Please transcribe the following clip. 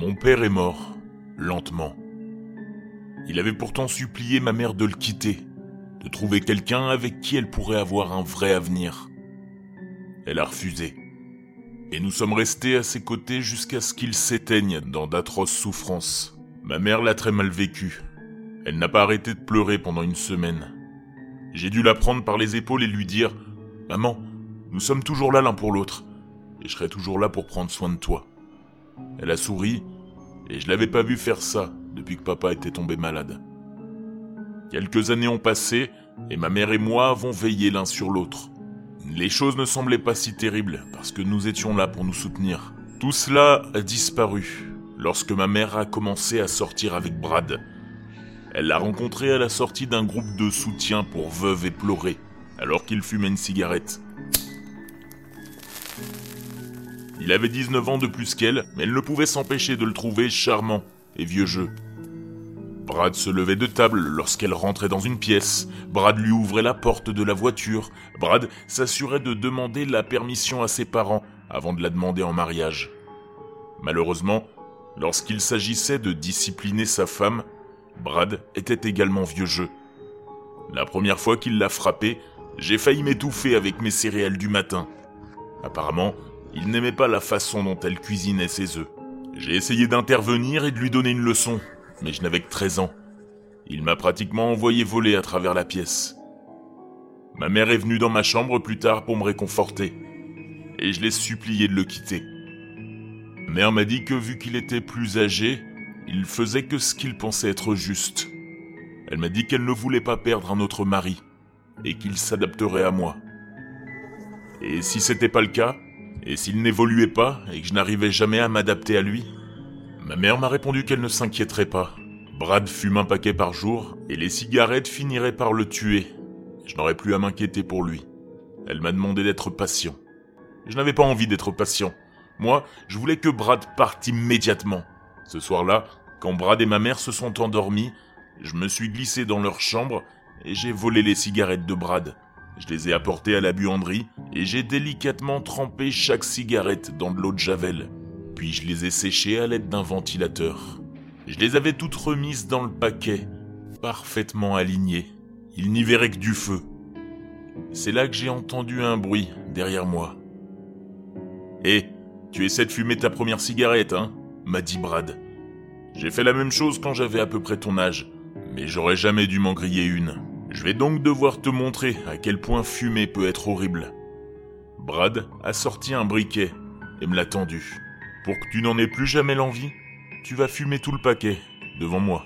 Mon père est mort, lentement. Il avait pourtant supplié ma mère de le quitter, de trouver quelqu'un avec qui elle pourrait avoir un vrai avenir. Elle a refusé. Et nous sommes restés à ses côtés jusqu'à ce qu'il s'éteigne dans d'atroces souffrances. Ma mère l'a très mal vécu. Elle n'a pas arrêté de pleurer pendant une semaine. J'ai dû la prendre par les épaules et lui dire Maman, nous sommes toujours là l'un pour l'autre, et je serai toujours là pour prendre soin de toi. Elle a souri, et je l'avais pas vu faire ça depuis que papa était tombé malade. Quelques années ont passé, et ma mère et moi avons veillé l'un sur l'autre. Les choses ne semblaient pas si terribles, parce que nous étions là pour nous soutenir. Tout cela a disparu lorsque ma mère a commencé à sortir avec Brad. Elle l'a rencontré à la sortie d'un groupe de soutien pour veuves et pleurer, alors qu'il fumait une cigarette. Il avait 19 ans de plus qu'elle, mais elle ne pouvait s'empêcher de le trouver charmant et vieux jeu. Brad se levait de table lorsqu'elle rentrait dans une pièce. Brad lui ouvrait la porte de la voiture. Brad s'assurait de demander la permission à ses parents avant de la demander en mariage. Malheureusement, lorsqu'il s'agissait de discipliner sa femme, Brad était également vieux jeu. La première fois qu'il l'a frappé, j'ai failli m'étouffer avec mes céréales du matin. Apparemment, il n'aimait pas la façon dont elle cuisinait ses œufs. J'ai essayé d'intervenir et de lui donner une leçon, mais je n'avais que 13 ans. Il m'a pratiquement envoyé voler à travers la pièce. Ma mère est venue dans ma chambre plus tard pour me réconforter, et je l'ai supplié de le quitter. Ma mère m'a dit que vu qu'il était plus âgé, il faisait que ce qu'il pensait être juste. Elle m'a dit qu'elle ne voulait pas perdre un autre mari, et qu'il s'adapterait à moi. Et si c'était pas le cas, et s'il n'évoluait pas et que je n'arrivais jamais à m'adapter à lui Ma mère m'a répondu qu'elle ne s'inquiéterait pas. Brad fume un paquet par jour et les cigarettes finiraient par le tuer. Je n'aurais plus à m'inquiéter pour lui. Elle m'a demandé d'être patient. Je n'avais pas envie d'être patient. Moi, je voulais que Brad parte immédiatement. Ce soir-là, quand Brad et ma mère se sont endormis, je me suis glissé dans leur chambre et j'ai volé les cigarettes de Brad. Je les ai apportées à la buanderie et j'ai délicatement trempé chaque cigarette dans de l'eau de javel. Puis je les ai séchées à l'aide d'un ventilateur. Je les avais toutes remises dans le paquet, parfaitement alignées. Il n'y verrait que du feu. C'est là que j'ai entendu un bruit derrière moi. Hé, tu essaies de fumer ta première cigarette, hein? m'a dit Brad. J'ai fait la même chose quand j'avais à peu près ton âge, mais j'aurais jamais dû m'en griller une. Je vais donc devoir te montrer à quel point fumer peut être horrible. Brad a sorti un briquet et me l'a tendu. Pour que tu n'en aies plus jamais l'envie, tu vas fumer tout le paquet devant moi.